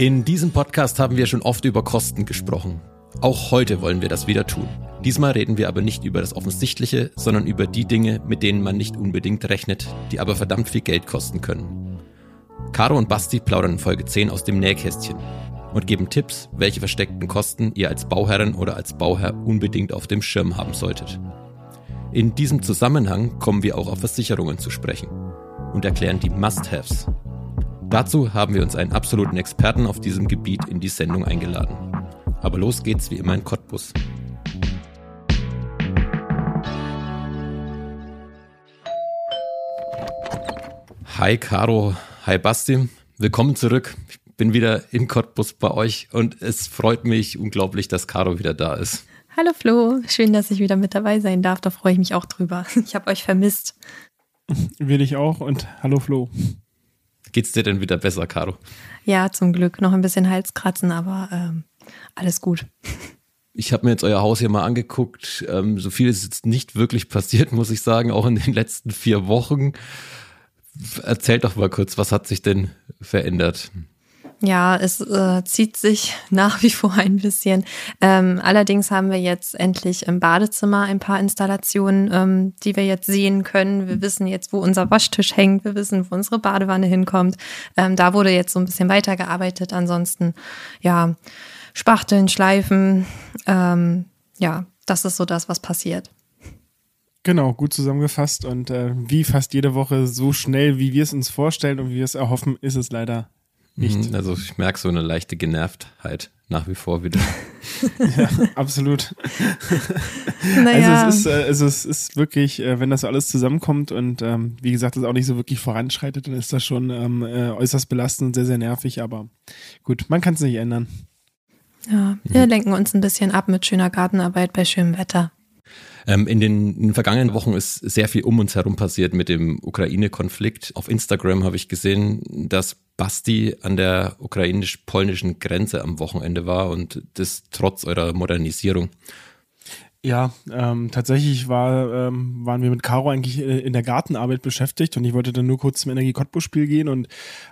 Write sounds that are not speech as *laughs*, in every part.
In diesem Podcast haben wir schon oft über Kosten gesprochen. Auch heute wollen wir das wieder tun. Diesmal reden wir aber nicht über das Offensichtliche, sondern über die Dinge, mit denen man nicht unbedingt rechnet, die aber verdammt viel Geld kosten können. Caro und Basti plaudern in Folge 10 aus dem Nähkästchen und geben Tipps, welche versteckten Kosten ihr als Bauherrin oder als Bauherr unbedingt auf dem Schirm haben solltet. In diesem Zusammenhang kommen wir auch auf Versicherungen zu sprechen und erklären die Must-Haves. Dazu haben wir uns einen absoluten Experten auf diesem Gebiet in die Sendung eingeladen. Aber los geht's wie immer in Cottbus. Hi Caro, hi Basti, willkommen zurück. Ich bin wieder in Cottbus bei euch und es freut mich unglaublich, dass Caro wieder da ist. Hallo Flo, schön, dass ich wieder mit dabei sein darf. Da freue ich mich auch drüber. *laughs* Ich habe euch vermisst. Will ich auch und hallo Flo. Geht's dir denn wieder besser, Caro? Ja, zum Glück. Noch ein bisschen Halskratzen, aber ähm, alles gut. Ich habe mir jetzt euer Haus hier mal angeguckt. Ähm, so viel ist jetzt nicht wirklich passiert, *laughs* muss ich sagen, auch in den letzten vier Wochen. Erzählt doch mal kurz, was hat sich denn verändert? Ja, es äh, zieht sich *laughs* nach wie vor ein bisschen. Ähm, allerdings haben wir jetzt endlich im Badezimmer ein paar Installationen, ähm, die wir jetzt sehen können. Wir wissen jetzt, wo unser Waschtisch hängt. Wir wissen, wo unsere Badewanne hinkommt. Ähm, da wurde jetzt so ein bisschen weitergearbeitet. Ansonsten, ja, Spachteln, Schleifen. Ähm, ja, das ist so das, was passiert. Genau, gut zusammengefasst und äh, wie fast jede Woche so schnell, wie wir es uns vorstellen und wie wir es erhoffen, ist es leider nicht. Mhm, also ich merke so eine leichte Genervtheit nach wie vor wieder. *laughs* ja, absolut. *laughs* Naja. Also es ist, äh, also es ist wirklich, äh, wenn das alles zusammenkommt und ähm, wie gesagt, das auch nicht so wirklich voranschreitet, dann ist das schon ähm, äh, äußerst belastend und sehr, sehr nervig, aber gut, man kann es nicht ändern. Ja, wir mhm. lenken uns ein bisschen ab mit schöner Gartenarbeit bei schönem Wetter. Ähm, in, den, in den vergangenen Wochen ist sehr viel um uns herum passiert mit dem Ukraine-Konflikt. Auf Instagram habe ich gesehen, dass Basti an der ukrainisch-polnischen Grenze am Wochenende war und das trotz eurer Modernisierung. Ja, ähm, tatsächlich war, ähm, waren wir mit Caro eigentlich äh, in der Gartenarbeit beschäftigt und ich wollte dann nur kurz zum Energie Cottbus Spiel gehen und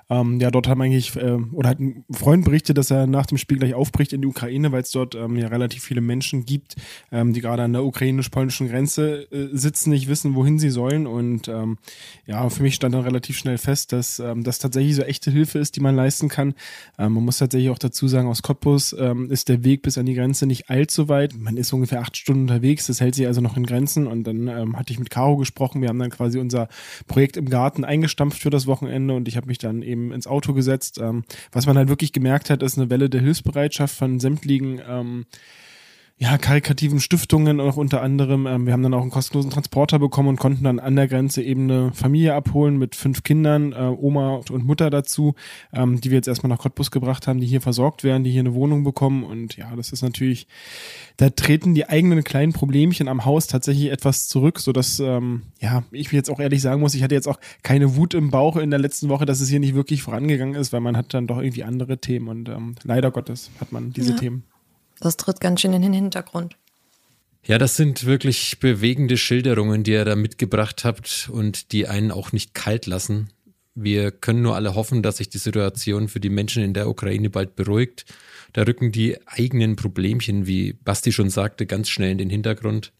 ähm, ja, dort haben eigentlich, äh, oder hat ein Freund berichtet, dass er nach dem Spiel gleich aufbricht in die Ukraine, weil es dort ähm, ja relativ viele Menschen gibt, ähm, die gerade an der ukrainisch-polnischen Grenze äh, sitzen, nicht wissen, wohin sie sollen und ähm, ja, für mich stand dann relativ schnell fest, dass ähm, das tatsächlich so echte Hilfe ist, die man leisten kann. Ähm, man muss tatsächlich auch dazu sagen, aus Cottbus ähm, ist der Weg bis an die Grenze nicht allzu weit. Man ist ungefähr acht Stunden Stunden unterwegs. Das hält sich also noch in Grenzen. Und dann ähm, hatte ich mit Caro gesprochen. Wir haben dann quasi unser Projekt im Garten eingestampft für das Wochenende und ich habe mich dann eben ins Auto gesetzt. Ähm, was man halt wirklich gemerkt hat, ist eine Welle der Hilfsbereitschaft von sämtlichen ähm, ja, karikativen Stiftungen auch unter anderem. Ähm, wir haben dann auch einen kostenlosen Transporter bekommen und konnten dann an der Grenze eben eine Familie abholen mit fünf Kindern, äh, Oma und Mutter dazu, ähm, die wir jetzt erstmal nach Cottbus gebracht haben, die hier versorgt werden, die hier eine Wohnung bekommen. Und ja, das ist natürlich, da treten die eigenen kleinen Problemchen am Haus tatsächlich etwas zurück, sodass, ähm, ja, ich jetzt auch ehrlich sagen muss, ich hatte jetzt auch keine Wut im Bauch in der letzten Woche, dass es hier nicht wirklich vorangegangen ist, weil man hat dann doch irgendwie andere Themen und ähm, leider Gottes hat man diese ja. Themen. Das tritt ganz schön in den Hintergrund. Ja, das sind wirklich bewegende Schilderungen, die ihr da mitgebracht habt und die einen auch nicht kalt lassen. Wir können nur alle hoffen, dass sich die Situation für die Menschen in der Ukraine bald beruhigt. Da rücken die eigenen Problemchen, wie Basti schon sagte, ganz schnell in den Hintergrund.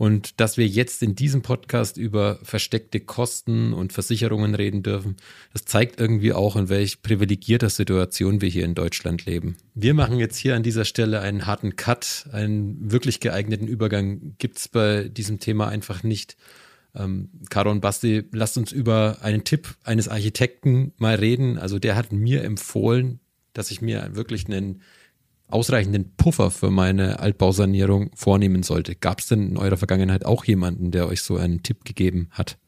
Und dass wir jetzt in diesem Podcast über versteckte Kosten und Versicherungen reden dürfen, das zeigt irgendwie auch, in welch privilegierter Situation wir hier in Deutschland leben. Wir machen jetzt hier an dieser Stelle einen harten Cut. Einen wirklich geeigneten Übergang gibt es bei diesem Thema einfach nicht. Ähm, Caro und Basti, lasst uns über einen Tipp eines Architekten mal reden. Also der hat mir empfohlen, dass ich mir wirklich einen ausreichenden Puffer für meine Altbausanierung vornehmen sollte. Gab es denn in eurer Vergangenheit auch jemanden, der euch so einen Tipp gegeben hat?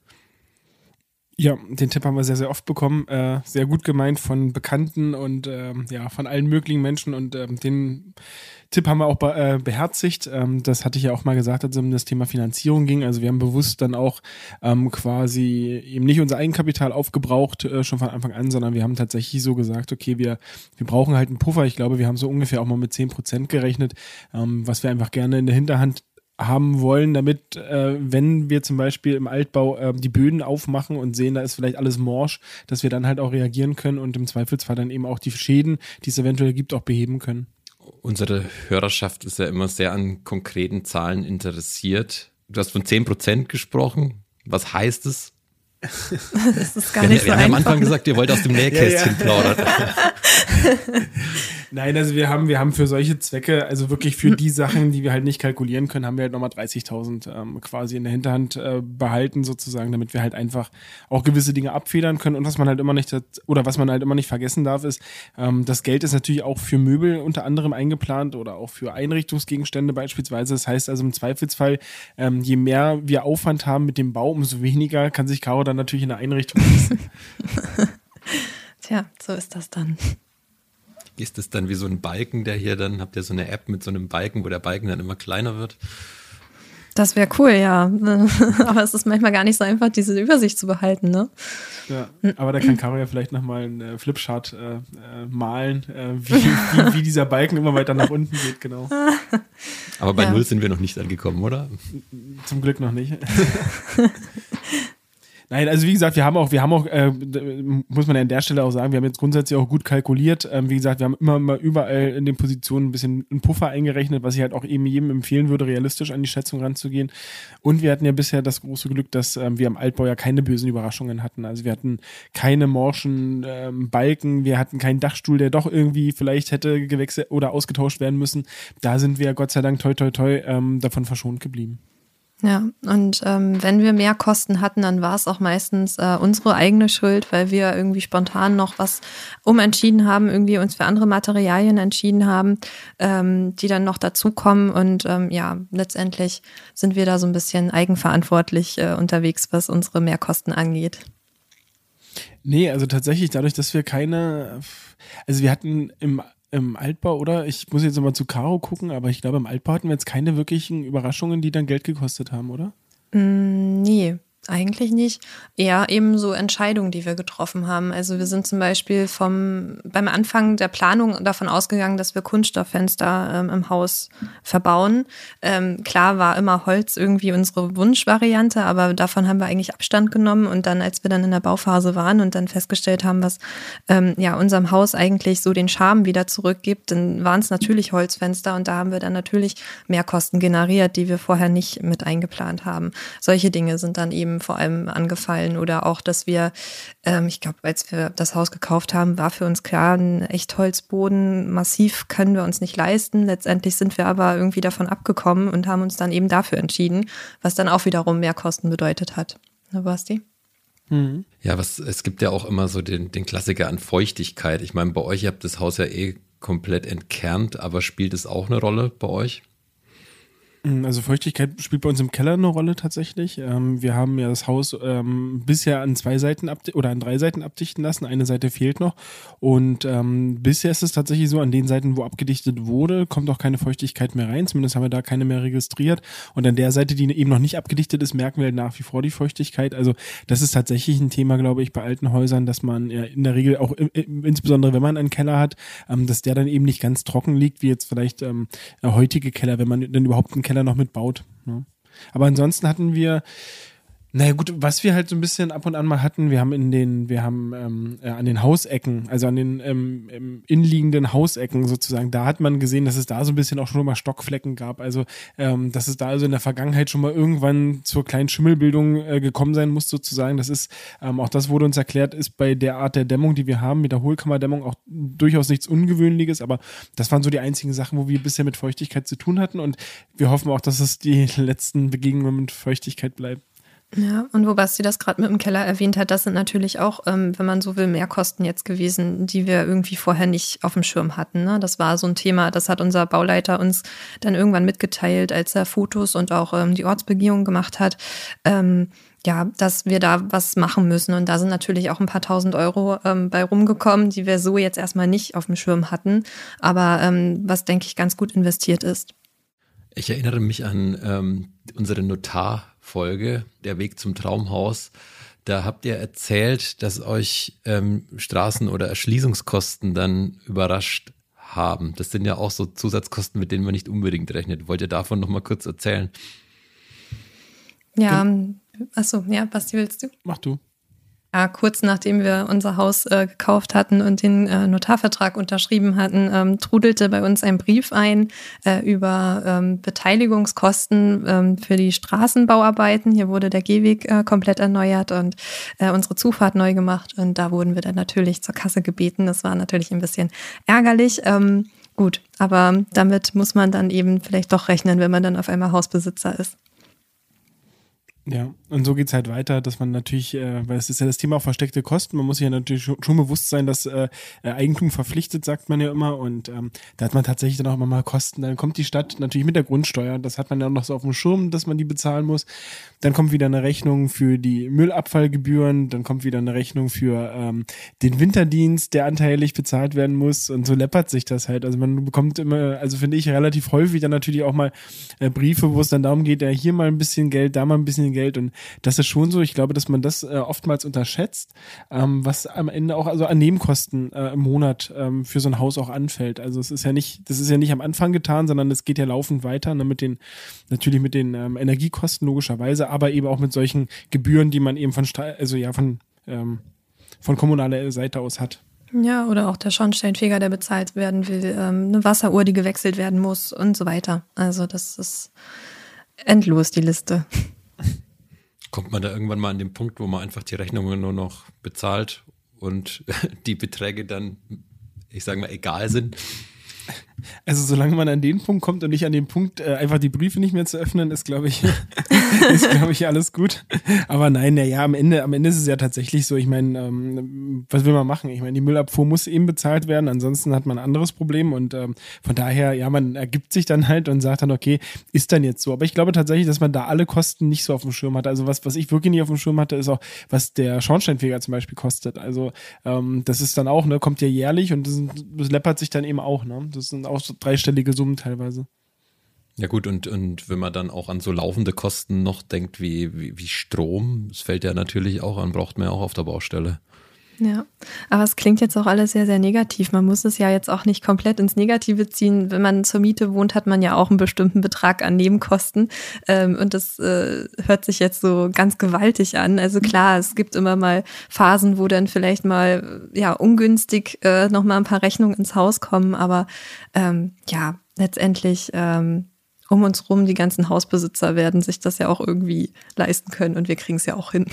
Ja, den Tipp haben wir sehr, sehr oft bekommen. Äh, sehr gut gemeint von Bekannten und äh, ja, von allen möglichen Menschen. Und äh, den Tipp haben wir auch be äh, beherzigt. Ähm, das hatte ich ja auch mal gesagt, als es um das Thema Finanzierung ging. Also wir haben bewusst dann auch ähm, quasi eben nicht unser Eigenkapital aufgebraucht, äh, schon von Anfang an, sondern wir haben tatsächlich so gesagt, okay, wir, wir brauchen halt einen Puffer. Ich glaube, wir haben so ungefähr auch mal mit zehn Prozent gerechnet, ähm, was wir einfach gerne in der Hinterhand haben wollen, damit, äh, wenn wir zum Beispiel im Altbau äh, die Böden aufmachen und sehen, da ist vielleicht alles morsch, dass wir dann halt auch reagieren können und im Zweifelsfall dann eben auch die Schäden, die es eventuell gibt, auch beheben können. Unsere Hörerschaft ist ja immer sehr an konkreten Zahlen interessiert. Du hast von 10% gesprochen. Was heißt es? *laughs* Das ist gar nicht wir, so Wir haben am Anfang gesagt, ihr wollt aus dem Nähkästchen *laughs* ja, ja. plaudern. *laughs* Nein, also wir haben, wir haben für solche Zwecke, also wirklich für die Sachen, die wir halt nicht kalkulieren können, haben wir halt nochmal 30.000 ähm, quasi in der Hinterhand äh, behalten sozusagen, damit wir halt einfach auch gewisse Dinge abfedern können. Und was man halt immer nicht, oder was man halt immer nicht vergessen darf, ist, ähm, das Geld ist natürlich auch für Möbel unter anderem eingeplant oder auch für Einrichtungsgegenstände beispielsweise. Das heißt also im Zweifelsfall, ähm, je mehr wir Aufwand haben mit dem Bau, umso weniger kann sich Caro dann natürlich in der Einrichtung *laughs* Tja, so ist das dann. Ist das dann wie so ein Balken, der hier dann, habt ihr so eine App mit so einem Balken, wo der Balken dann immer kleiner wird? Das wäre cool, ja. *laughs* aber es ist manchmal gar nicht so einfach, diese Übersicht zu behalten, ne? Ja, aber da kann Caro ja vielleicht nochmal einen äh, Flipchart äh, äh, malen, äh, wie, wie, wie, dieser Balken immer weiter nach unten geht, genau. Aber bei ja. Null sind wir noch nicht angekommen, oder? Zum Glück noch nicht. *laughs* *laughs* Nein, also wie gesagt, wir haben auch, wir haben auch, äh, muss man ja an der Stelle auch sagen, wir haben jetzt grundsätzlich auch gut kalkuliert. Ähm, wie gesagt, wir haben immer mal überall in den Positionen ein bisschen einen Puffer eingerechnet, was ich halt auch eben jedem empfehlen würde, realistisch an die Schätzung ranzugehen. Und wir hatten ja bisher das große Glück, dass ähm, wir am Altbau ja keine bösen Überraschungen hatten. Also wir hatten keine morschen ähm, Balken, wir hatten keinen Dachstuhl, der doch irgendwie vielleicht hätte gewechselt oder ausgetauscht werden müssen. Da sind wir Gott sei Dank toi toi toi ähm, davon verschont geblieben. Ja, und ähm, wenn wir mehr Kosten hatten, dann war es auch meistens äh, unsere eigene Schuld, weil wir irgendwie spontan noch was umentschieden haben, irgendwie uns für andere Materialien entschieden haben, ähm, die dann noch dazukommen. Und ähm, ja, letztendlich sind wir da so ein bisschen eigenverantwortlich äh, unterwegs, was unsere Mehrkosten angeht. Nee, also tatsächlich dadurch, dass wir keine, also wir hatten im im Altbau, oder? Ich muss jetzt nochmal zu Caro gucken, aber ich glaube, im Altbau hatten wir jetzt keine wirklichen Überraschungen, die dann Geld gekostet haben, oder? Mm, nee. Eigentlich nicht. Eher eben so Entscheidungen, die wir getroffen haben. Also wir sind zum Beispiel vom, beim Anfang der Planung davon ausgegangen, dass wir Kunststofffenster ähm, im Haus verbauen. Ähm, klar war immer Holz irgendwie unsere Wunschvariante, aber davon haben wir eigentlich Abstand genommen. Und dann, als wir dann in der Bauphase waren und dann festgestellt haben, was ähm, ja unserem Haus eigentlich so den Charme wieder zurückgibt, dann waren es natürlich Holzfenster und da haben wir dann natürlich Mehrkosten generiert, die wir vorher nicht mit eingeplant haben. Solche Dinge sind dann eben vor allem angefallen oder auch, dass wir, ähm, ich glaube, als wir das Haus gekauft haben, war für uns klar, ein Echtholzboden massiv können wir uns nicht leisten. Letztendlich sind wir aber irgendwie davon abgekommen und haben uns dann eben dafür entschieden, was dann auch wiederum mehr Kosten bedeutet hat. Ne, Basti? Mhm. Ja, was, es gibt ja auch immer so den, den Klassiker an Feuchtigkeit. Ich meine, bei euch, ihr habt das Haus ja eh komplett entkernt, aber spielt es auch eine Rolle bei euch? Mm, also Feuchtigkeit spielt bei uns im Keller eine Rolle tatsächlich. Ähm, wir haben ja das Haus ähm, bisher an zwei Seiten oder an drei Seiten abdichten lassen. Eine Seite fehlt noch. Und ähm, bisher ist es tatsächlich so, an den Seiten, wo abgedichtet wurde, kommt auch keine Feuchtigkeit mehr rein. Zumindest haben wir da keine mehr registriert. Und an der Seite, die eben noch nicht abgedichtet ist, merken wir nach wie vor die Feuchtigkeit. Also das ist tatsächlich ein Thema, glaube ich, bei alten Häusern, dass man ja in der Regel auch, insbesondere wenn man einen Keller hat, ähm, dass der dann eben nicht ganz trocken liegt, wie jetzt vielleicht ähm, heutige Keller, wenn man denn überhaupt einen Keller Keller noch mitbaut. Ne? Aber ansonsten hatten wir naja gut, was wir halt so ein bisschen ab und an mal hatten, wir haben in den, wir haben ähm, äh, an den Hausecken, also an den ähm, inliegenden Hausecken sozusagen, da hat man gesehen, dass es da so ein bisschen auch schon mal Stockflecken gab. Also ähm, dass es da also in der Vergangenheit schon mal irgendwann zur kleinen Schimmelbildung äh, gekommen sein muss sozusagen. Das ist, ähm, auch das wurde uns erklärt, ist bei der Art der Dämmung, die wir haben, mit der Hohlkammerdämmung auch durchaus nichts Ungewöhnliches, aber das waren so die einzigen Sachen, wo wir bisher mit Feuchtigkeit zu tun hatten und wir hoffen auch, dass es die *laughs* letzten Begegnungen mit Feuchtigkeit bleiben. Ja, und wo Basti das gerade mit dem Keller erwähnt hat, das sind natürlich auch, ähm, wenn man so will, Mehrkosten jetzt gewesen, die wir irgendwie vorher nicht auf dem Schirm hatten. Ne? Das war so ein Thema, das hat unser Bauleiter uns dann irgendwann mitgeteilt, als er Fotos und auch ähm, die Ortsbegehung gemacht hat. Ähm, ja, dass wir da was machen müssen. Und da sind natürlich auch ein paar tausend Euro ähm, bei rumgekommen, die wir so jetzt erstmal nicht auf dem Schirm hatten, aber ähm, was, denke ich, ganz gut investiert ist. Ich erinnere mich an ähm, unsere Notar- Folge, Der Weg zum Traumhaus. Da habt ihr erzählt, dass euch ähm, Straßen- oder Erschließungskosten dann überrascht haben. Das sind ja auch so Zusatzkosten, mit denen man nicht unbedingt rechnet. Wollt ihr davon noch mal kurz erzählen? Ja, achso, ja, Basti, willst du? Mach du. Ja, kurz nachdem wir unser Haus äh, gekauft hatten und den äh, Notarvertrag unterschrieben hatten, ähm, trudelte bei uns ein Brief ein äh, über ähm, Beteiligungskosten ähm, für die Straßenbauarbeiten. Hier wurde der Gehweg äh, komplett erneuert und äh, unsere Zufahrt neu gemacht. Und da wurden wir dann natürlich zur Kasse gebeten. Das war natürlich ein bisschen ärgerlich. Ähm, gut, aber damit muss man dann eben vielleicht doch rechnen, wenn man dann auf einmal Hausbesitzer ist. Ja, und so geht's halt weiter, dass man natürlich, äh, weil es ist ja das Thema auch versteckte Kosten, man muss sich ja natürlich schon, bewusst sein, dass äh, äh, Eigentum verpflichtet, sagt man ja immer. Und ähm, da hat man tatsächlich dann auch immer mal Kosten. Dann kommt die Stadt natürlich mit der Grundsteuer, das hat man ja auch noch so auf dem Schirm, dass man die bezahlen muss. Dann kommt wieder eine Rechnung für die Müllabfallgebühren, dann kommt wieder eine Rechnung für ähm, den Winterdienst, der anteilig bezahlt werden muss. Und so läppert sich das halt. Also man bekommt immer, also finde ich relativ häufig dann natürlich auch mal äh, Briefe, wo es dann darum geht, ja hier mal ein bisschen Geld, da mal ein bisschen Geld und das ist schon so. Ich glaube, dass man das äh, oftmals unterschätzt, ähm, was am Ende auch also an Nebenkosten äh, im Monat ähm, für so ein Haus auch anfällt. Also es ist ja nicht, das ist ja nicht am Anfang getan, sondern es geht ja laufend weiter ne, mit den natürlich mit den ähm, Energiekosten logischerweise, aber eben auch mit solchen Gebühren, die man eben von also ja von ähm, von kommunaler Seite aus hat. Ja, oder auch der Schornsteinfeger, der bezahlt werden will, ähm, eine Wasseruhr, die gewechselt werden muss und so weiter. Also das ist endlos, die Liste. Kommt man da irgendwann mal an den Punkt, wo man einfach die Rechnungen nur noch bezahlt und *laughs* die Beträge dann, ich sage mal, egal sind? Also solange man an den Punkt kommt und nicht an den Punkt, äh, einfach die Briefe nicht mehr zu öffnen, ist, glaube ich, *laughs* ist, glaube ich, alles gut. Aber nein, na ja, am Ende, am Ende ist es ja tatsächlich so. Ich meine, ähm, was will man machen? Ich meine, die Müllabfuhr muss eben bezahlt werden, ansonsten hat man ein anderes Problem und ähm, von daher, ja, man ergibt sich dann halt und sagt dann, okay, ist dann jetzt so. Aber ich glaube tatsächlich, dass man da alle Kosten nicht so auf dem Schirm hat. Also was, was ich wirklich nicht auf dem Schirm hatte, ist auch, was der Schornsteinfeger zum Beispiel kostet. Also ähm, das ist dann auch, ne, kommt ja jährlich und das, das läppert sich dann eben auch, ne? Das sind auch so dreistellige Summen teilweise. Ja gut, und, und wenn man dann auch an so laufende Kosten noch denkt wie, wie, wie Strom, das fällt ja natürlich auch an, braucht man ja auch auf der Baustelle. Ja, aber es klingt jetzt auch alles sehr, sehr negativ. Man muss es ja jetzt auch nicht komplett ins Negative ziehen. Wenn man zur Miete wohnt, hat man ja auch einen bestimmten Betrag an Nebenkosten. Ähm, und das äh, hört sich jetzt so ganz gewaltig an. Also klar, es gibt immer mal Phasen, wo dann vielleicht mal ja ungünstig äh, nochmal ein paar Rechnungen ins Haus kommen. Aber ähm, ja, letztendlich ähm, um uns rum, die ganzen Hausbesitzer werden sich das ja auch irgendwie leisten können und wir kriegen es ja auch hin.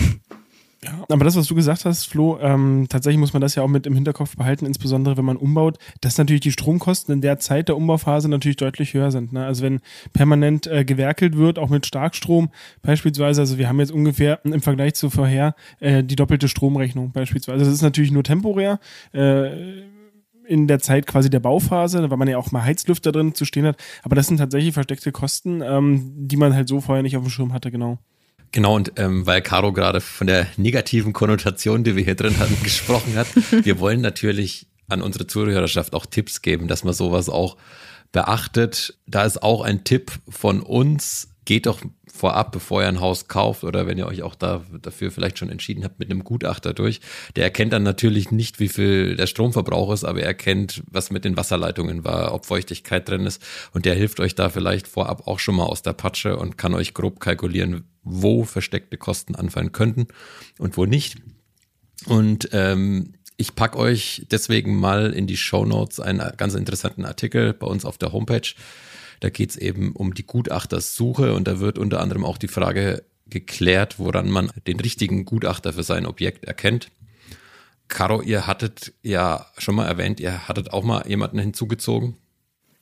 Ja, aber das, was du gesagt hast, Flo, ähm, tatsächlich muss man das ja auch mit im Hinterkopf behalten, insbesondere wenn man umbaut, dass natürlich die Stromkosten in der Zeit der Umbauphase natürlich deutlich höher sind. Ne? Also wenn permanent äh, gewerkelt wird, auch mit Starkstrom beispielsweise, also wir haben jetzt ungefähr im Vergleich zu vorher äh, die doppelte Stromrechnung beispielsweise. Das ist natürlich nur temporär. Äh, in der Zeit quasi der Bauphase, weil man ja auch mal Heizlüfter drin zu stehen hat. Aber das sind tatsächlich versteckte Kosten, ähm, die man halt so vorher nicht auf dem Schirm hatte, genau. Genau, und ähm, weil Caro gerade von der negativen Konnotation, die wir hier drin hatten, *laughs* gesprochen hat, wir wollen natürlich an unsere Zuhörerschaft auch Tipps geben, dass man sowas auch beachtet. Da ist auch ein Tipp von uns, geht doch vorab, bevor ihr ein Haus kauft oder wenn ihr euch auch da, dafür vielleicht schon entschieden habt, mit einem Gutachter durch. Der erkennt dann natürlich nicht, wie viel der Stromverbrauch ist, aber er erkennt, was mit den Wasserleitungen war, ob Feuchtigkeit drin ist und der hilft euch da vielleicht vorab auch schon mal aus der Patsche und kann euch grob kalkulieren, wo versteckte Kosten anfallen könnten und wo nicht. Und ähm, ich pack euch deswegen mal in die Show Notes einen ganz interessanten Artikel bei uns auf der Homepage da geht es eben um die Gutachtersuche und da wird unter anderem auch die Frage geklärt, woran man den richtigen Gutachter für sein Objekt erkennt. Caro, ihr hattet ja schon mal erwähnt, ihr hattet auch mal jemanden hinzugezogen.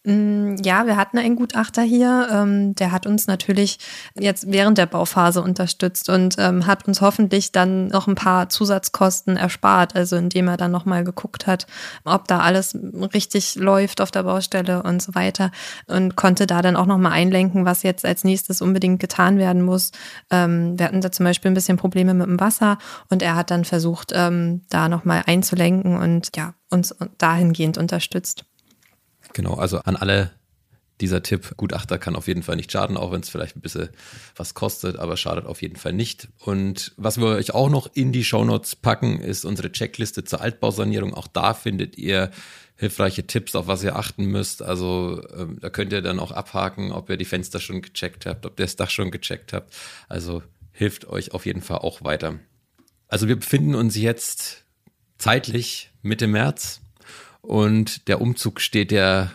Mm, ja, wir hatten einen Gutachter hier, ähm, der hat uns natürlich jetzt während der Bauphase unterstützt und ähm, hat uns hoffentlich dann noch ein paar Zusatzkosten erspart, also indem er dann nochmal geguckt hat, ob da alles richtig läuft auf der Baustelle und so weiter und konnte da dann auch nochmal einlenken, was jetzt als nächstes unbedingt getan werden muss. Ähm, wir hatten da zum Beispiel ein bisschen Probleme mit dem Wasser und er hat dann versucht, da nochmal einzulenken und ja, uns dahingehend unterstützt. Genau, also an alle, dieser Tipp, Gutachter kann auf jeden Fall nicht schaden, auch wenn es vielleicht ein bisschen was kostet, aber schadet auf jeden Fall nicht. Und was wir euch auch noch in die Shownotes packen, ist unsere Checkliste zur Altbausanierung. Auch da findet ihr hilfreiche Tipps, auf was ihr achten müsst. Also ähm, da könnt ihr dann auch abhaken, ob ihr die Fenster schon gecheckt habt, ob ihr das Dach schon gecheckt habt. Also hilft euch auf jeden Fall auch weiter. Also wir befinden uns jetzt zeitlich Mitte März und der Umzug steht ja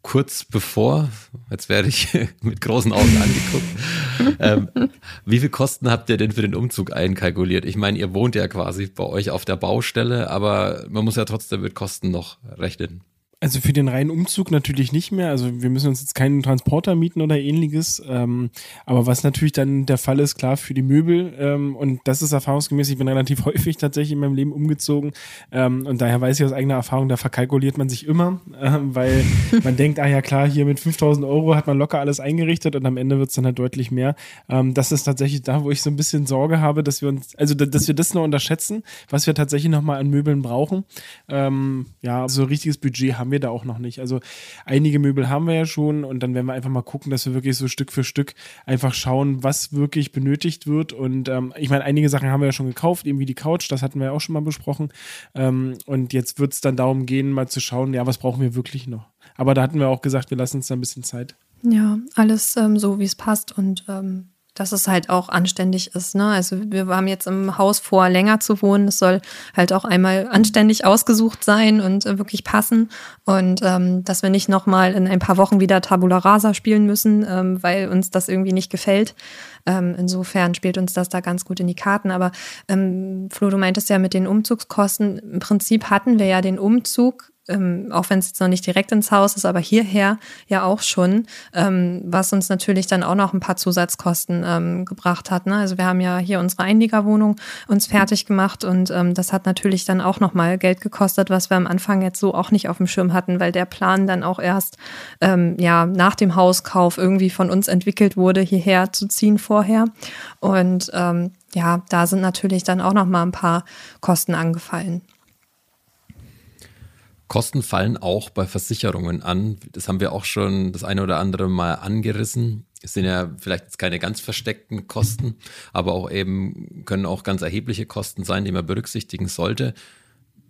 kurz bevor, jetzt werde ich *laughs* mit großen Augen angeguckt. *laughs* ähm, wie viel Kosten habt ihr denn für den Umzug einkalkuliert? Ich meine, ihr wohnt ja quasi bei euch auf der Baustelle, aber man muss ja trotzdem mit Kosten noch rechnen. Also für den reinen Umzug natürlich nicht mehr. Also wir müssen uns jetzt keinen Transporter mieten oder ähnliches. Ähm, aber was natürlich dann der Fall ist, klar, für die Möbel. Ähm, und das ist erfahrungsgemäß, ich bin relativ *laughs* häufig tatsächlich in meinem Leben umgezogen. Ähm, und daher weiß ich aus eigener Erfahrung, da verkalkuliert man sich immer, *laughs* ähm, weil man denkt, ah ja klar, hier mit 5000 Euro hat man locker alles eingerichtet und am Ende wird es dann halt deutlich mehr. Ähm, das ist tatsächlich da, wo ich so ein bisschen Sorge habe, dass wir uns, also dass wir das noch unterschätzen, was wir tatsächlich nochmal an Möbeln brauchen. Ähm, ja, so ein richtiges Budget haben haben wir da auch noch nicht. Also einige Möbel haben wir ja schon und dann werden wir einfach mal gucken, dass wir wirklich so Stück für Stück einfach schauen, was wirklich benötigt wird. Und ähm, ich meine, einige Sachen haben wir ja schon gekauft, eben wie die Couch, das hatten wir ja auch schon mal besprochen. Ähm, und jetzt wird es dann darum gehen, mal zu schauen, ja, was brauchen wir wirklich noch. Aber da hatten wir auch gesagt, wir lassen uns da ein bisschen Zeit. Ja, alles ähm, so, wie es passt und ähm, dass es halt auch anständig ist. Ne? Also wir haben jetzt im Haus vor, länger zu wohnen. Es soll halt auch einmal anständig ausgesucht sein und äh, wirklich passen. Und ähm, dass wir nicht nochmal in ein paar Wochen wieder Tabula Rasa spielen müssen, ähm, weil uns das irgendwie nicht gefällt. Ähm, insofern spielt uns das da ganz gut in die Karten. Aber ähm, Flo, du meintest ja mit den Umzugskosten. Im Prinzip hatten wir ja den Umzug ähm, auch wenn es jetzt noch nicht direkt ins Haus ist, aber hierher ja auch schon, ähm, was uns natürlich dann auch noch ein paar Zusatzkosten ähm, gebracht hat. Ne? Also wir haben ja hier unsere Einliegerwohnung uns fertig gemacht und ähm, das hat natürlich dann auch nochmal Geld gekostet, was wir am Anfang jetzt so auch nicht auf dem Schirm hatten, weil der Plan dann auch erst ähm, ja nach dem Hauskauf irgendwie von uns entwickelt wurde, hierher zu ziehen vorher. Und ähm, ja, da sind natürlich dann auch noch mal ein paar Kosten angefallen. Kosten fallen auch bei Versicherungen an. Das haben wir auch schon das eine oder andere Mal angerissen. Es sind ja vielleicht jetzt keine ganz versteckten Kosten, aber auch eben können auch ganz erhebliche Kosten sein, die man berücksichtigen sollte.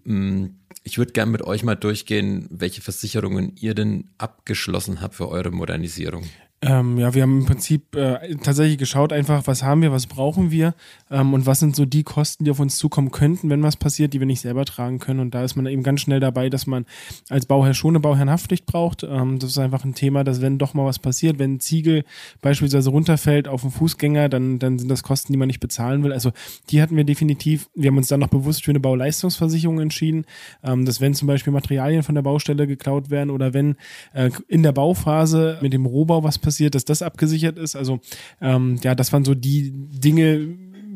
Hm, ich würde gerne mit euch mal durchgehen, welche Versicherungen ihr denn abgeschlossen habt für eure Modernisierung. Ähm, ja, wir haben im Prinzip äh, tatsächlich geschaut, einfach, was haben wir, was brauchen wir ähm, und was sind so die Kosten, die auf uns zukommen könnten, wenn was passiert, die wir nicht selber tragen können. Und da ist man eben ganz schnell dabei, dass man als Bauherr schon eine Bauherrenhaftpflicht braucht. Ähm, das ist einfach ein Thema, dass wenn doch mal was passiert, wenn ein Ziegel beispielsweise runterfällt auf einen Fußgänger, dann, dann sind das Kosten, die man nicht bezahlen will. Also die hatten wir definitiv. Wir haben uns dann noch bewusst für eine Bauleistungsversicherung entschieden, ähm, dass wenn zum Beispiel Materialien von der Baustelle geklaut werden oder wenn äh, in der Bauphase mit dem Rohbau was passiert, passiert, dass das abgesichert ist. Also ähm, ja, das waren so die Dinge,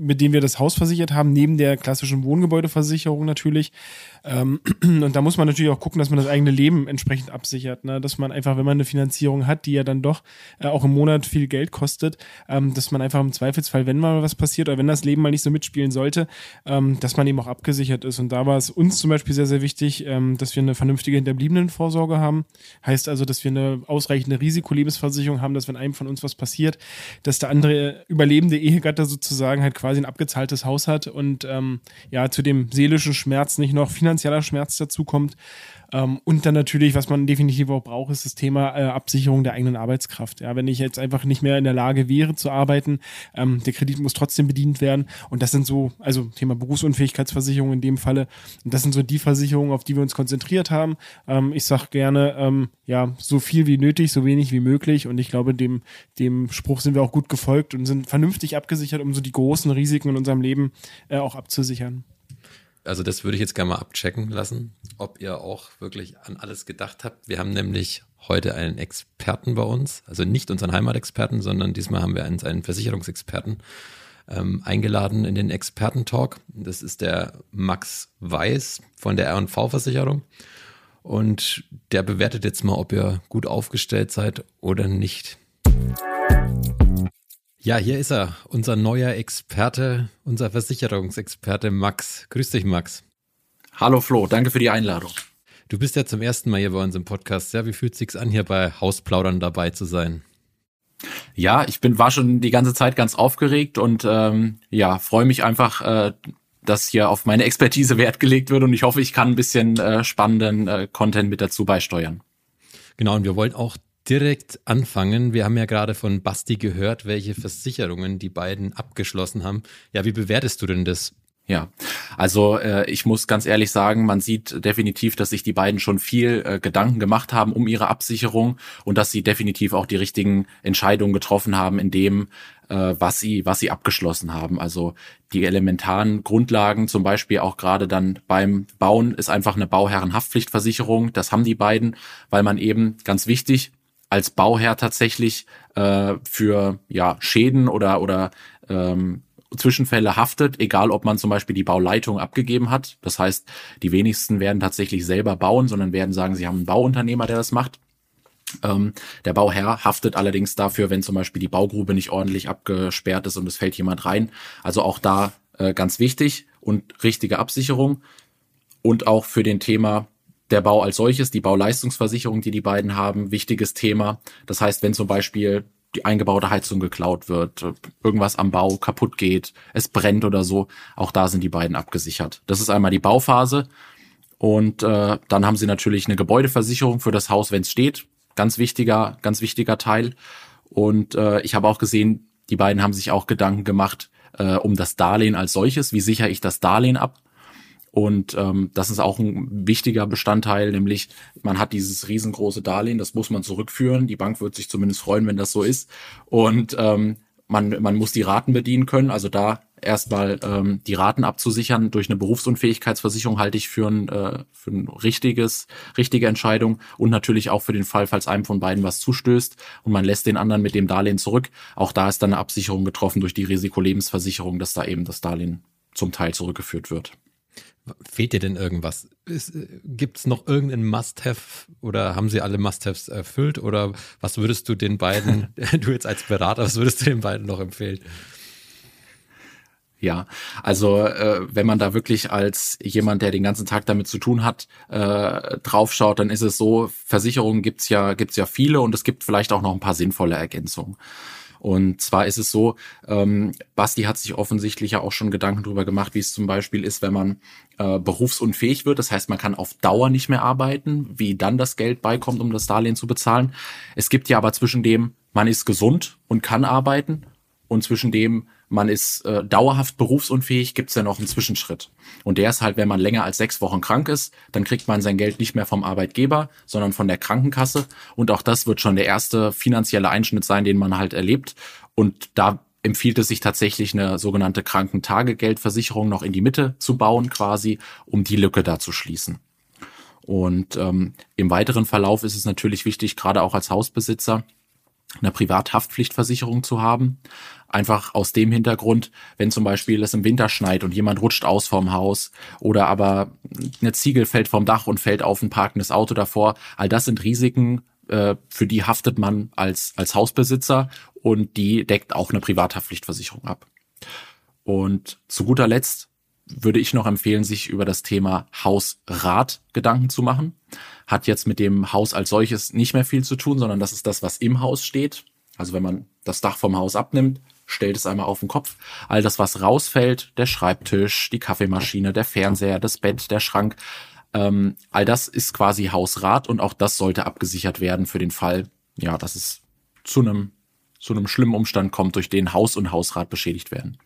mit denen wir das Haus versichert haben, neben der klassischen Wohngebäudeversicherung natürlich. Ähm, *clears throat* und da muss man natürlich auch gucken, dass man das eigene Leben entsprechend absichert. Ne? Dass man einfach, wenn man eine Finanzierung hat, die ja dann doch äh, auch im Monat viel Geld kostet, ähm, dass man einfach im Zweifelsfall, wenn mal was passiert oder wenn das Leben mal nicht so mitspielen sollte, ähm, dass man eben auch abgesichert ist. Und da war es uns zum Beispiel sehr, sehr wichtig, ähm, dass wir eine vernünftige Hinterbliebenenvorsorge haben. Heißt also, dass wir eine ausreichende Risikolebensversicherung haben, dass wenn einem von uns was passiert, dass der andere überlebende Ehegatter sozusagen halt quasi ein abgezahltes Haus hat und ähm, ja, zu dem seelischen Schmerz nicht noch finanziell finanzieller Schmerz dazu kommt. Ähm, und dann natürlich, was man definitiv auch braucht, ist das Thema äh, Absicherung der eigenen Arbeitskraft. Ja, wenn ich jetzt einfach nicht mehr in der Lage wäre zu arbeiten, ähm, der Kredit muss trotzdem bedient werden. Und das sind so, also Thema Berufsunfähigkeitsversicherung in dem Falle. Und das sind so die Versicherungen, auf die wir uns konzentriert haben. Ähm, ich sage gerne, ähm, ja, so viel wie nötig, so wenig wie möglich. Und ich glaube, dem, dem Spruch sind wir auch gut gefolgt und sind vernünftig abgesichert, um so die großen Risiken in unserem Leben äh, auch abzusichern. Also das würde ich jetzt gerne mal abchecken lassen, ob ihr auch wirklich an alles gedacht habt. Wir haben nämlich heute einen Experten bei uns, also nicht unseren Heimatexperten, sondern diesmal haben wir einen, einen Versicherungsexperten ähm, eingeladen in den Experten-Talk. Das ist der Max Weiß von der R&V-Versicherung. Und der bewertet jetzt mal, ob ihr gut aufgestellt seid oder nicht. Ja, hier ist er, unser neuer Experte, unser Versicherungsexperte Max. Grüß dich, Max. Hallo Flo, danke für die Einladung. Du bist ja zum ersten Mal hier bei uns im Podcast. Ja, wie fühlt sich's an, hier bei Hausplaudern dabei zu sein? Ja, ich bin war schon die ganze Zeit ganz aufgeregt und ähm, ja freue mich einfach, äh, dass hier auf meine Expertise Wert gelegt wird und ich hoffe, ich kann ein bisschen äh, spannenden äh, Content mit dazu beisteuern. Genau, und wir wollen auch direkt anfangen. Wir haben ja gerade von Basti gehört, welche Versicherungen die beiden abgeschlossen haben. Ja, wie bewertest du denn das? Ja, also äh, ich muss ganz ehrlich sagen, man sieht definitiv, dass sich die beiden schon viel äh, Gedanken gemacht haben um ihre Absicherung und dass sie definitiv auch die richtigen Entscheidungen getroffen haben in dem, äh, was sie was sie abgeschlossen haben. Also die elementaren Grundlagen, zum Beispiel auch gerade dann beim Bauen, ist einfach eine Bauherrenhaftpflichtversicherung. Das haben die beiden, weil man eben ganz wichtig als Bauherr tatsächlich äh, für ja Schäden oder oder ähm, Zwischenfälle haftet, egal ob man zum Beispiel die Bauleitung abgegeben hat. Das heißt, die wenigsten werden tatsächlich selber bauen, sondern werden sagen, sie haben einen Bauunternehmer, der das macht. Ähm, der Bauherr haftet allerdings dafür, wenn zum Beispiel die Baugrube nicht ordentlich abgesperrt ist und es fällt jemand rein. Also auch da äh, ganz wichtig und richtige Absicherung. Und auch für den Thema der Bau als solches, die Bauleistungsversicherung, die die beiden haben, wichtiges Thema. Das heißt, wenn zum Beispiel die eingebaute Heizung geklaut wird, irgendwas am Bau kaputt geht, es brennt oder so. Auch da sind die beiden abgesichert. Das ist einmal die Bauphase. Und äh, dann haben sie natürlich eine Gebäudeversicherung für das Haus, wenn es steht. Ganz wichtiger, ganz wichtiger Teil. Und äh, ich habe auch gesehen, die beiden haben sich auch Gedanken gemacht äh, um das Darlehen als solches. Wie sichere ich das Darlehen ab? Und ähm, das ist auch ein wichtiger Bestandteil, nämlich man hat dieses riesengroße Darlehen, das muss man zurückführen. Die Bank wird sich zumindest freuen, wenn das so ist. Und ähm, man, man muss die Raten bedienen können. Also da erstmal ähm, die Raten abzusichern durch eine Berufsunfähigkeitsversicherung halte ich für ein, äh, für ein richtiges, richtige Entscheidung und natürlich auch für den Fall, falls einem von beiden was zustößt und man lässt den anderen mit dem Darlehen zurück. Auch da ist dann eine Absicherung getroffen durch die Risikolebensversicherung, dass da eben das Darlehen zum Teil zurückgeführt wird. Fehlt dir denn irgendwas? Gibt es noch irgendeinen Must-Have oder haben sie alle Must-Haves erfüllt? Oder was würdest du den beiden, *laughs* *laughs* du jetzt als Berater, was würdest du den beiden noch empfehlen? Ja, also äh, wenn man da wirklich als jemand, der den ganzen Tag damit zu tun hat, äh, draufschaut, dann ist es so, Versicherungen gibt's ja, gibt's ja viele und es gibt vielleicht auch noch ein paar sinnvolle Ergänzungen. Und zwar ist es so, ähm, Basti hat sich offensichtlich ja auch schon Gedanken darüber gemacht, wie es zum Beispiel ist, wenn man äh, berufsunfähig wird. Das heißt, man kann auf Dauer nicht mehr arbeiten, wie dann das Geld beikommt, um das Darlehen zu bezahlen. Es gibt ja aber zwischen dem, man ist gesund und kann arbeiten und zwischen dem, man ist äh, dauerhaft berufsunfähig, gibt's ja noch einen Zwischenschritt. Und der ist halt, wenn man länger als sechs Wochen krank ist, dann kriegt man sein Geld nicht mehr vom Arbeitgeber, sondern von der Krankenkasse. Und auch das wird schon der erste finanzielle Einschnitt sein, den man halt erlebt. Und da empfiehlt es sich tatsächlich eine sogenannte Krankentagegeldversicherung noch in die Mitte zu bauen, quasi, um die Lücke da zu schließen. Und ähm, im weiteren Verlauf ist es natürlich wichtig, gerade auch als Hausbesitzer, eine Privathaftpflichtversicherung zu haben. Einfach aus dem Hintergrund, wenn zum Beispiel es im Winter schneit und jemand rutscht aus vom Haus oder aber eine Ziegel fällt vom Dach und fällt auf ein parkendes Auto davor. All das sind Risiken, äh, für die haftet man als, als Hausbesitzer und die deckt auch eine Privathaftpflichtversicherung ab. Und zu guter Letzt würde ich noch empfehlen, sich über das Thema Hausrat Gedanken zu machen. Hat jetzt mit dem Haus als solches nicht mehr viel zu tun, sondern das ist das, was im Haus steht. Also wenn man das Dach vom Haus abnimmt, stellt es einmal auf den Kopf. All das, was rausfällt, der Schreibtisch, die Kaffeemaschine, der Fernseher, das Bett, der Schrank, ähm, all das ist quasi Hausrat und auch das sollte abgesichert werden für den Fall, ja, dass es zu einem zu einem schlimmen Umstand kommt, durch den Haus und Hausrat beschädigt werden.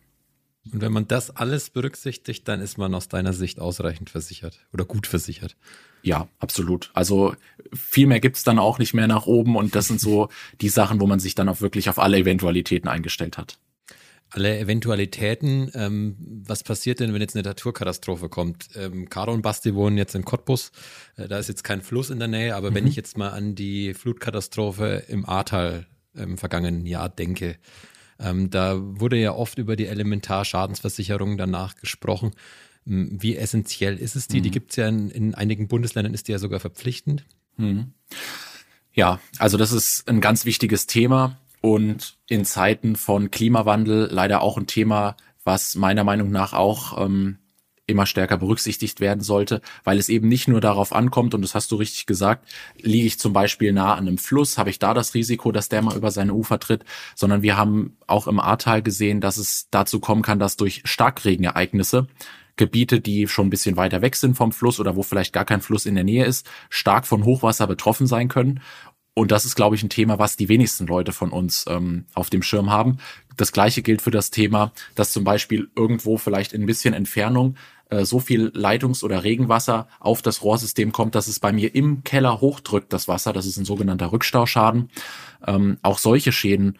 Und wenn man das alles berücksichtigt, dann ist man aus deiner Sicht ausreichend versichert oder gut versichert. Ja, absolut. Also viel mehr gibt's dann auch nicht mehr nach oben und das sind so die Sachen, wo man sich dann auch wirklich auf alle Eventualitäten eingestellt hat. Alle Eventualitäten, ähm, was passiert denn, wenn jetzt eine Naturkatastrophe kommt? Ähm, Caro und Basti wohnen jetzt in Cottbus, äh, da ist jetzt kein Fluss in der Nähe, aber mhm. wenn ich jetzt mal an die Flutkatastrophe im Ahrtal im vergangenen Jahr denke, ähm, da wurde ja oft über die Elementarschadensversicherung danach gesprochen. Wie essentiell ist es die? Mhm. Die gibt es ja in, in, einigen Bundesländern, ist die ja sogar verpflichtend. Mhm. Ja, also das ist ein ganz wichtiges Thema und in Zeiten von Klimawandel leider auch ein Thema, was meiner Meinung nach auch ähm, immer stärker berücksichtigt werden sollte, weil es eben nicht nur darauf ankommt, und das hast du richtig gesagt, liege ich zum Beispiel nah an einem Fluss, habe ich da das Risiko, dass der mal über seine Ufer tritt, sondern wir haben auch im Ahrtal gesehen, dass es dazu kommen kann, dass durch Starkregenereignisse Gebiete, die schon ein bisschen weiter weg sind vom Fluss oder wo vielleicht gar kein Fluss in der Nähe ist, stark von Hochwasser betroffen sein können. Und das ist, glaube ich, ein Thema, was die wenigsten Leute von uns ähm, auf dem Schirm haben. Das gleiche gilt für das Thema, dass zum Beispiel irgendwo vielleicht in ein bisschen Entfernung äh, so viel Leitungs- oder Regenwasser auf das Rohrsystem kommt, dass es bei mir im Keller hochdrückt, das Wasser. Das ist ein sogenannter Rückstauschaden. Ähm, auch solche Schäden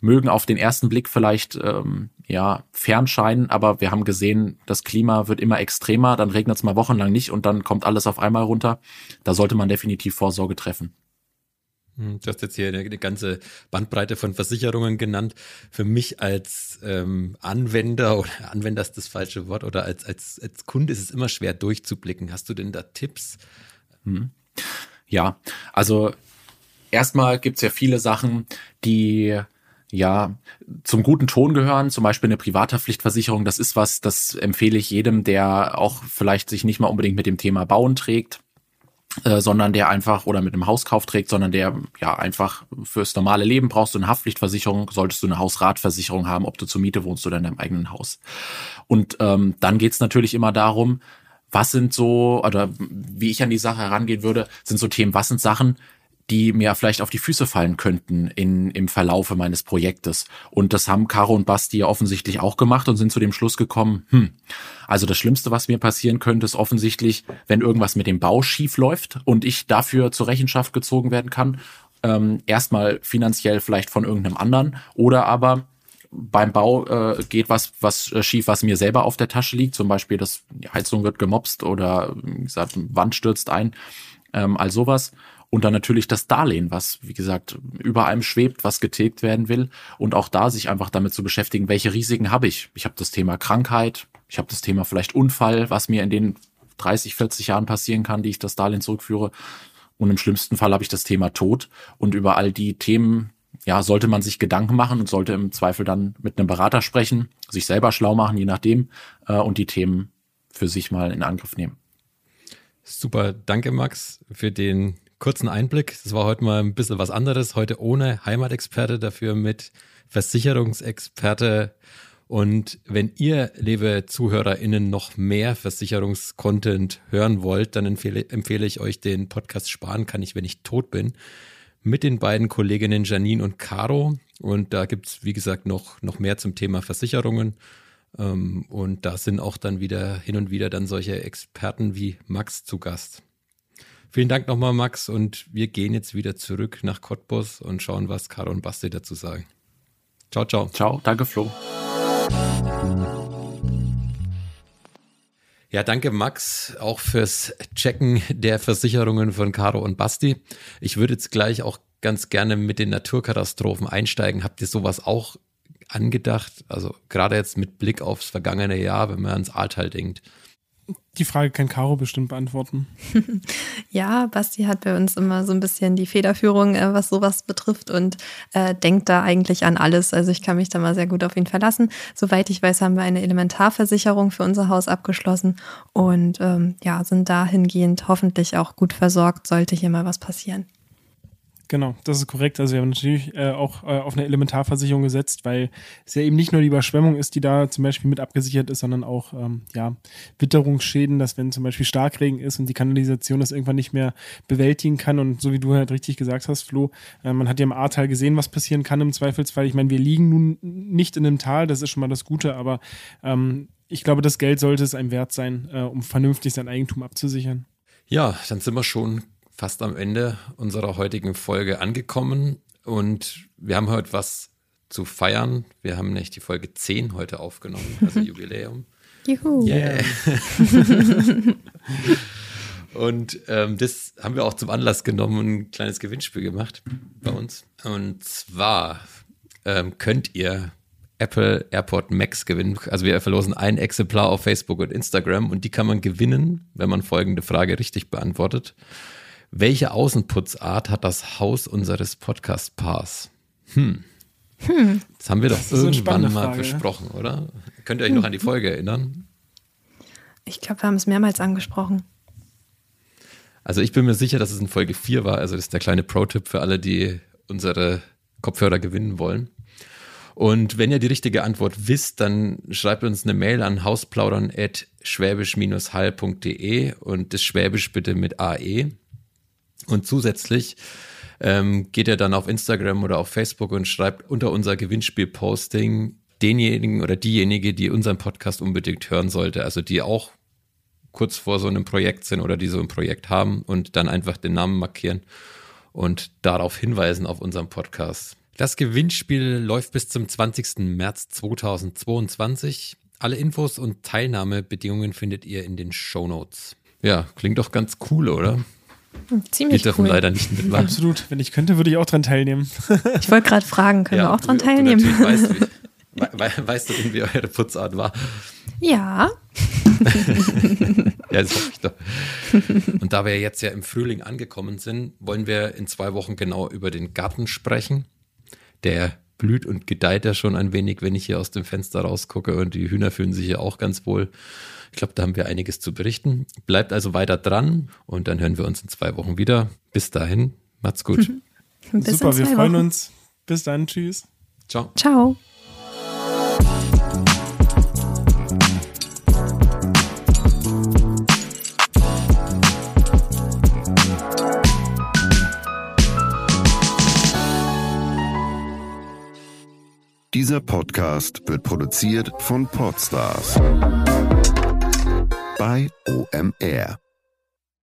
mögen auf den ersten Blick vielleicht ähm, ja fernscheinen, aber wir haben gesehen, das Klima wird immer extremer, dann regnet es mal wochenlang nicht und dann kommt alles auf einmal runter. Da sollte man definitiv Vorsorge treffen. Hm, du hast jetzt hier eine, eine, ganze Bandbreite von Versicherungen genannt. Für mich als ähm, Anwender oder *laughs* Anwender ist das falsche Wort oder als, als, als Kunde ist es immer schwer durchzublicken. Hast du denn da Tipps? Hm. Ja, also erstmal gibt's ja viele Sachen, die ja, zum guten Ton gehören, zum Beispiel eine Privathaftpflichtversicherung, das ist was, das empfehle ich jedem, der auch vielleicht sich nicht mal unbedingt mit dem Thema Bauen trägt, äh, sondern der einfach oder mit einem Hauskauf trägt, sondern der ja einfach fürs normale Leben brauchst du eine Haftpflichtversicherung, solltest du eine Hausratversicherung haben, ob du zur Miete wohnst oder in deinem eigenen Haus. Und ähm, dann geht's natürlich immer darum, was sind so, oder wie ich an die Sache herangehen würde, sind so Themen, was sind Sachen, die mir vielleicht auf die Füße fallen könnten in, im Verlaufe meines Projektes. Und das haben Caro und Basti ja offensichtlich auch gemacht und sind zu dem Schluss gekommen, hm, also das Schlimmste, was mir passieren könnte, ist offensichtlich, wenn irgendwas mit dem Bau schief läuft und ich dafür zur Rechenschaft gezogen werden kann. Ähm, erstmal finanziell vielleicht von irgendeinem anderen oder aber beim Bau äh, geht was, was äh, schief, was mir selber auf der Tasche liegt. Zum Beispiel, das die Heizung wird gemopst oder wie gesagt, Wand stürzt ein. Ähm, all sowas. Und dann natürlich das Darlehen, was, wie gesagt, über einem schwebt, was getilgt werden will. Und auch da sich einfach damit zu beschäftigen, welche Risiken habe ich. Ich habe das Thema Krankheit, ich habe das Thema vielleicht Unfall, was mir in den 30, 40 Jahren passieren kann, die ich das Darlehen zurückführe. Und im schlimmsten Fall habe ich das Thema Tod. Und über all die Themen, ja, sollte man sich Gedanken machen und sollte im Zweifel dann mit einem Berater sprechen, sich selber schlau machen, je nachdem, äh, und die Themen für sich mal in Angriff nehmen. Super, danke Max für den kurzen Einblick. Das war heute mal ein bisschen was anderes. Heute ohne Heimatexperte, dafür mit Versicherungsexperte. Und wenn ihr, liebe ZuhörerInnen, noch mehr Versicherungskontent hören wollt, dann empfehle, empfehle ich euch den Podcast Sparen kann ich, wenn ich tot bin, mit den beiden Kolleginnen Janine und Caro. Und da gibt's wie gesagt, noch, noch mehr zum Thema Versicherungen. Ähm, und da sind auch dann wieder hin und wieder dann solche Experten wie Max zu Gast. Vielen Dank nochmal, Max. Und wir gehen jetzt wieder zurück nach Cottbus und schauen, was Caro und Basti dazu sagen. Ciao, ciao. Ciao, danke Flo. Ja, danke Max, auch fürs Checken der Versicherungen von Caro und Basti. Ich würde jetzt gleich auch ganz gerne mit den Naturkatastrophen einsteigen. Habt ihr sowas auch angedacht? Also gerade jetzt mit Blick aufs vergangene Jahr, wenn man ans Ahrtal denkt. Die Frage kann Caro bestimmt beantworten. *laughs* ja, Basti hat bei uns immer so ein bisschen die Federführung, äh, was sowas betrifft und äh, denkt da eigentlich an alles. Also ich kann mich da mal sehr gut auf ihn verlassen. Soweit ich weiß, haben wir eine Elementarversicherung für unser Haus abgeschlossen und ähm, ja, sind dahingehend hoffentlich auch gut versorgt, sollte hier mal was passieren. Genau, das ist korrekt. Also wir haben natürlich äh, auch äh, auf eine Elementarversicherung gesetzt, weil es ja eben nicht nur die Überschwemmung ist, die da zum Beispiel mit abgesichert ist, sondern auch ähm, ja, Witterungsschäden, dass wenn zum Beispiel Starkregen ist und die Kanalisation das irgendwann nicht mehr bewältigen kann und so wie du halt richtig gesagt hast, Flo, äh, man hat ja im Ahrtal gesehen, was passieren kann im Zweifelsfall. Ich meine, wir liegen nun nicht in einem Tal, das ist schon mal das Gute, aber ähm, ich glaube, das Geld sollte es einem wert sein, äh, um vernünftig sein Eigentum abzusichern. Ja, dann sind wir schon fast am Ende unserer heutigen Folge angekommen und wir haben heute was zu feiern. Wir haben nämlich die Folge 10 heute aufgenommen, also *laughs* Jubiläum. Juhu. Yeah. *laughs* und ähm, das haben wir auch zum Anlass genommen und ein kleines Gewinnspiel gemacht bei uns. Und zwar ähm, könnt ihr Apple AirPod Max gewinnen. Also wir verlosen ein Exemplar auf Facebook und Instagram und die kann man gewinnen, wenn man folgende Frage richtig beantwortet. Welche Außenputzart hat das Haus unseres Podcast-Paars? Hm. Hm. Das haben wir doch irgendwann mal Frage. besprochen, oder? Könnt ihr euch noch an die Folge erinnern? Ich glaube, wir haben es mehrmals angesprochen. Also ich bin mir sicher, dass es in Folge 4 war. Also das ist der kleine Pro-Tipp für alle, die unsere Kopfhörer gewinnen wollen. Und wenn ihr die richtige Antwort wisst, dann schreibt uns eine Mail an hausplaudern.schwäbisch-hall.de und das Schwäbisch bitte mit AE. Und zusätzlich ähm, geht ihr dann auf Instagram oder auf Facebook und schreibt unter unser Gewinnspiel-Posting denjenigen oder diejenige, die unseren Podcast unbedingt hören sollte, also die auch kurz vor so einem Projekt sind oder die so ein Projekt haben und dann einfach den Namen markieren und darauf hinweisen auf unserem Podcast. Das Gewinnspiel läuft bis zum 20. März 2022. Alle Infos und Teilnahmebedingungen findet ihr in den Show Notes. Ja, klingt doch ganz cool, oder? Ziemlich Wir dürfen cool. leider nicht mitmachen. Absolut. Wenn ich könnte, würde ich auch dran teilnehmen. *laughs* Ich wollte gerade fragen, können wir auch dran du- teilnehmen? Du weißt, *laughs* we- we- weißt du wie eure Putzart war? Ja, *laughs* Ja, das hoffe ich doch. Und da wir jetzt ja im Frühling angekommen sind, wollen wir in zwei Wochen genau über den Garten sprechen. Der blüht und gedeiht ja schon ein wenig, wenn ich hier aus dem Fenster rausgucke und die Hühner fühlen sich ja auch ganz wohl. Ich glaube, da haben wir einiges zu berichten. Bleibt also weiter dran und dann hören wir uns in zwei Wochen wieder. Bis dahin, macht's gut. bis Super, in wir freuen Wochen. uns. Bis dann, tschüss. Ciao. Ciao. Dieser Podcast wird produziert von Podstars bei OMR.